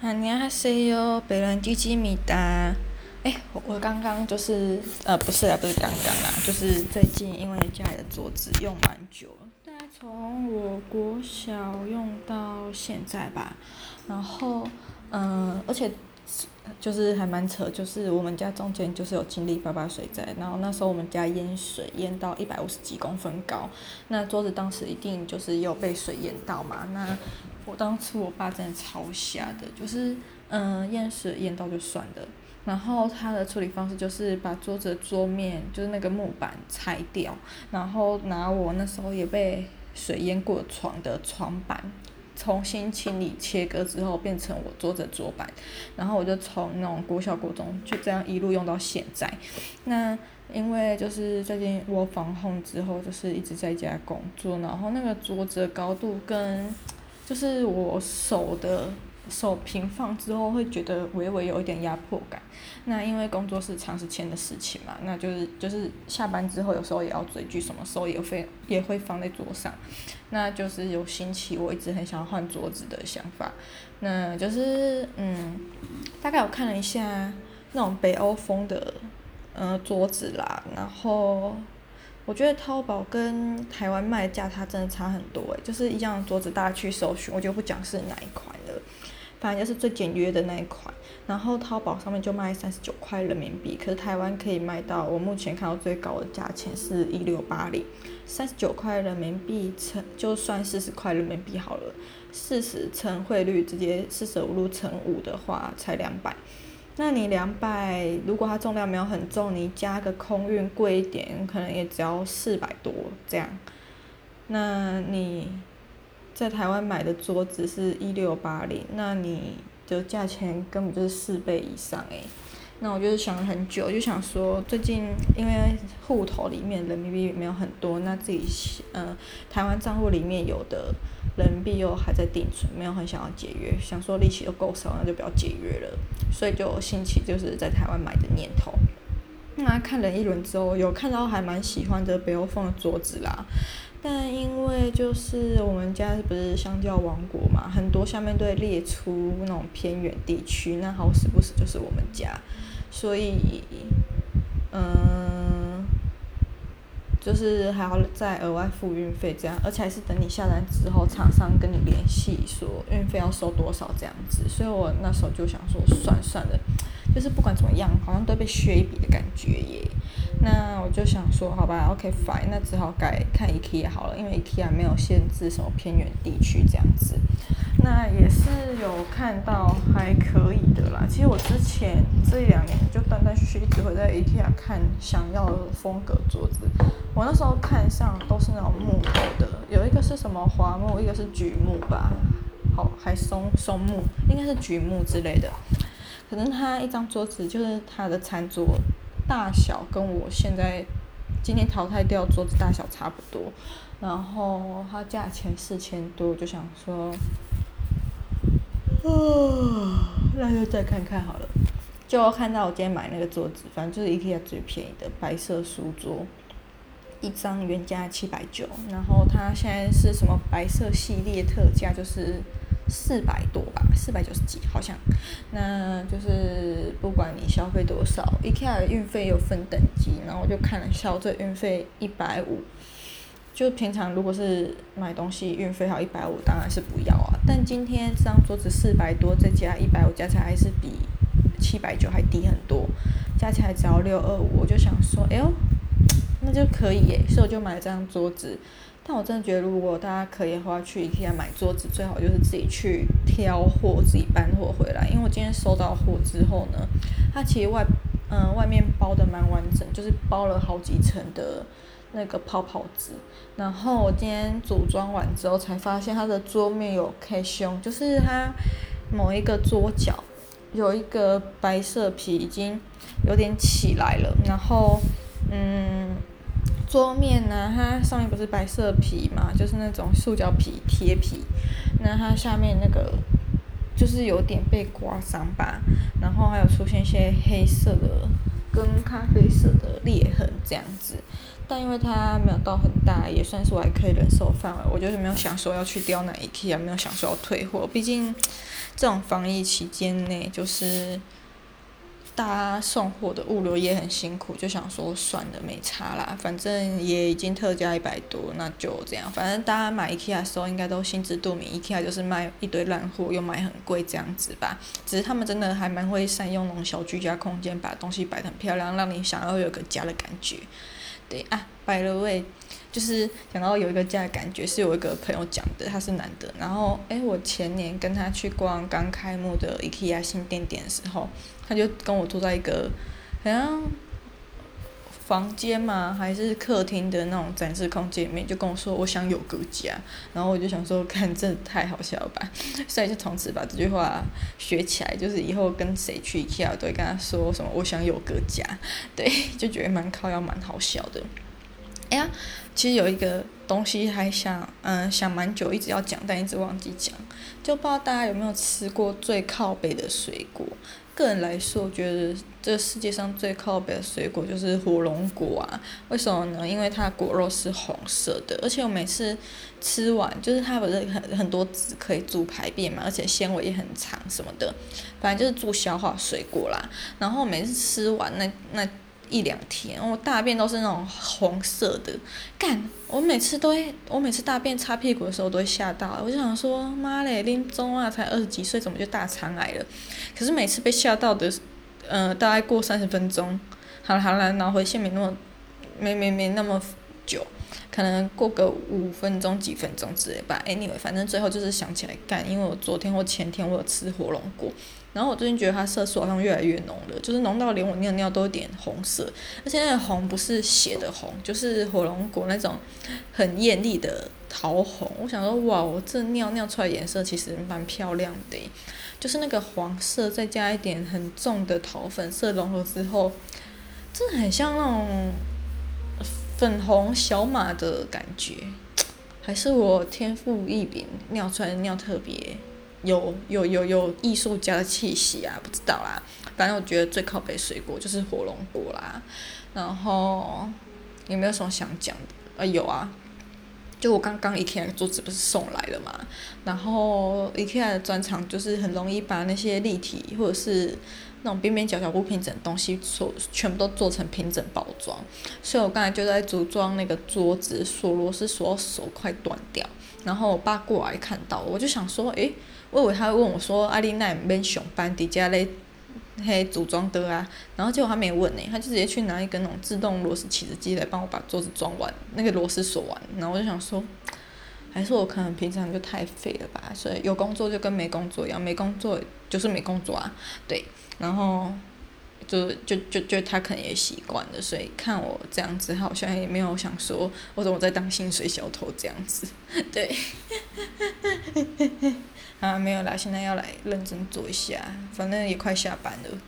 哈尼哈塞哟，北兰吉吉米达。哎，我我刚刚就是呃，不是啊，不是刚刚啦，就是最近因为家里的桌子用蛮久了，大概从我国小用到现在吧。然后嗯、呃，而且就是还蛮扯，就是我们家中间就是有经历八八水灾，然后那时候我们家淹水淹到一百五十几公分高，那桌子当时一定就是有被水淹到嘛，那。我当初我爸真的超瞎的，就是嗯淹水淹到就算了，然后他的处理方式就是把桌子桌面就是那个木板拆掉，然后拿我那时候也被水淹过床的床板重新清理切割之后变成我桌子桌板，然后我就从那种国小国中就这样一路用到现在。那因为就是最近我防控之后就是一直在家工作，然后那个桌子的高度跟就是我手的手平放之后，会觉得微微有一点压迫感。那因为工作是长时间的事情嘛，那就是就是下班之后有时候也要追剧，什么时候也会也会放在桌上。那就是有兴起我一直很想换桌子的想法。那就是嗯，大概我看了一下那种北欧风的呃桌子啦，然后。我觉得淘宝跟台湾卖价差真的差很多诶，就是一样的桌子，大家去搜寻，我就不讲是哪一款了，反正就是最简约的那一款。然后淘宝上面就卖三十九块人民币，可是台湾可以卖到我目前看到最高的价钱是一六八零，三十九块人民币乘就算四十块人民币好了，四十乘汇率直接四舍五入乘五的话才两百。那你两百，如果它重量没有很重，你加个空运贵一点，可能也只要四百多这样。那你在台湾买的桌子是一六八零，那你的价钱根本就是四倍以上诶。那我就是想了很久，就想说最近因为户头里面人民币没有很多，那自己呃台湾账户里面有的。人民币又还在定存，没有很想要解约，想说利息都够少，那就不要解约了，所以就兴起就是在台湾买的念头。那看了一轮之后，有看到还蛮喜欢的北欧风的桌子啦，但因为就是我们家不是香蕉王国嘛，很多下面都会列出那种偏远地区，那好死不死就是我们家，所以嗯。就是还要再额外付运费这样，而且还是等你下单之后，厂商跟你联系说运费要收多少这样子。所以我那时候就想说，算算了，就是不管怎么样，好像都被削一笔的感觉耶。那就想说，好吧，OK fine，那只好改看 IKEA 好了，因为 IKEA 没有限制什么偏远地区这样子。那也是有看到还可以的啦。其实我之前这两年就断断续续一直会在 IKEA 看想要的风格桌子。我那时候看上都是那种木头的，有一个是什么花木，一个是榉木吧，好，还松松木，应该是榉木之类的。可能它一张桌子就是它的餐桌大小跟我现在今天淘汰掉桌子大小差不多，然后它价钱四千多，我就想说，啊，那就再看看好了。就看到我今天买那个桌子，反正就是 IKEA 最便宜的白色书桌。一张原价七百九，然后它现在是什么白色系列特价，就是四百多吧，四百九十几好像。那就是不管你消费多少，IKEA 的运费有分等级，然后我就看了一下，这运费一百五。就平常如果是买东西运费好一百五，当然是不要啊。但今天这张桌子四百多，再加一百五，加起来还是比七百九还低很多，加起来只要六二五。我就想说，哎呦。那就可以耶，所以我就买了这张桌子。但我真的觉得，如果大家可以的话，去 IKEA 买桌子，最好就是自己去挑货，自己搬货回来。因为我今天收到货之后呢，它其实外嗯、外面包的蛮完整，就是包了好几层的那个泡泡纸。然后我今天组装完之后，才发现它的桌面有 K 胸，就是它某一个桌角有一个白色皮已经有点起来了，然后。嗯，桌面呢，它上面不是白色皮嘛，就是那种塑胶皮贴皮。那它下面那个就是有点被刮伤吧，然后还有出现一些黑色的跟咖啡色的裂痕这样子。但因为它没有到很大，也算是我还可以忍受范围。我就是没有想说要去刁难 IKEA，没有想说要退货。毕竟这种防疫期间内，就是。大家送货的物流也很辛苦，就想说算了，没差啦，反正也已经特价一百多，那就这样。反正大家买 IKEA 的时候应该都心知肚明，IKEA 就是卖一堆烂货，又卖很贵这样子吧。只是他们真的还蛮会善用那种小居家空间，把东西摆得很漂亮，让你想要有个家的感觉。对啊，by the way，就是想到有一个家的感觉，是有一个朋友讲的，他是男的。然后，诶，我前年跟他去逛刚开幕的 IKEA 新店店的时候，他就跟我坐在一个好像房间嘛，还是客厅的那种展示空间里面，就跟我说我想有个家。然后我就想说，看，这太好笑了吧！所以就从此把这句话学起来，就是以后跟谁去 IKEA 都会跟他说什么我想有个家，对，就觉得蛮靠要，蛮好笑的。哎呀，其实有一个东西还想，嗯，想蛮久，一直要讲，但一直忘记讲，就不知道大家有没有吃过最靠北的水果。个人来说，我觉得这世界上最靠北的水果就是火龙果啊。为什么呢？因为它的果肉是红色的，而且我每次吃完，就是它不是很很多籽可以助排便嘛，而且纤维也很长什么的，反正就是助消化水果啦。然后每次吃完那那。一两天，我大便都是那种红色的，干！我每次都会，我每次大便擦屁股的时候都会吓到，我就想说，妈嘞，林中啊，才二十几岁，怎么就大肠癌了？可是每次被吓到的，呃，大概过三十分钟，好了好了，脑回线没那么，没没没那么久，可能过个五分钟几分钟之类吧。Anyway，反正最后就是想起来干，因为我昨天或前天我有吃火龙果。然后我最近觉得它色素好像越来越浓了，就是浓到连我尿尿都有点红色，而且那个红不是血的红，就是火龙果那种很艳丽的桃红。我想说，哇，我这尿尿出来颜色其实蛮漂亮的，就是那个黄色再加一点很重的桃粉色融合之后，真的很像那种粉红小马的感觉，还是我天赋异禀，尿出来的尿特别。有有有有艺术家的气息啊，不知道啦。反正我觉得最靠北水果就是火龙果啦。然后有没有什么想讲的？啊，有啊。就我刚刚 ek 的桌子不是送来了嘛？然后 ek 的专长就是很容易把那些立体或者是那种边边角角不平整的东西所全部都做成平整包装。所以我刚才就在组装那个桌子，锁螺丝锁到手快断掉。然后我爸过来看到，我就想说，诶。我以为他会问我说：“阿丽奈免上班，底下嘞，嘿组装的啊。”然后结果他没问呢，他就直接去拿一根那种自动螺丝起子机来帮我把桌子装完，那个螺丝锁完。然后我就想说，还是我可能平常就太废了吧？所以有工作就跟没工作一样，没工作就是没工作啊。对，然后就就就就他可能也习惯了，所以看我这样子，好像也没有想说我怎么在当薪水小偷这样子。对。啊，没有啦，现在要来认真做一下，反正也快下班了。